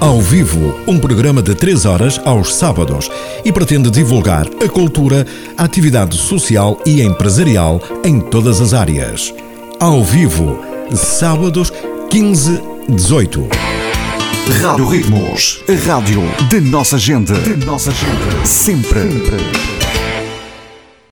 Ao Vivo, um programa de 3 horas aos sábados e pretende divulgar a cultura, a atividade social e empresarial em todas as áreas. Ao Vivo, sábados 15, 18. Rádio Ritmos, a rádio de nossa gente. de nossa gente. Sempre. Sempre.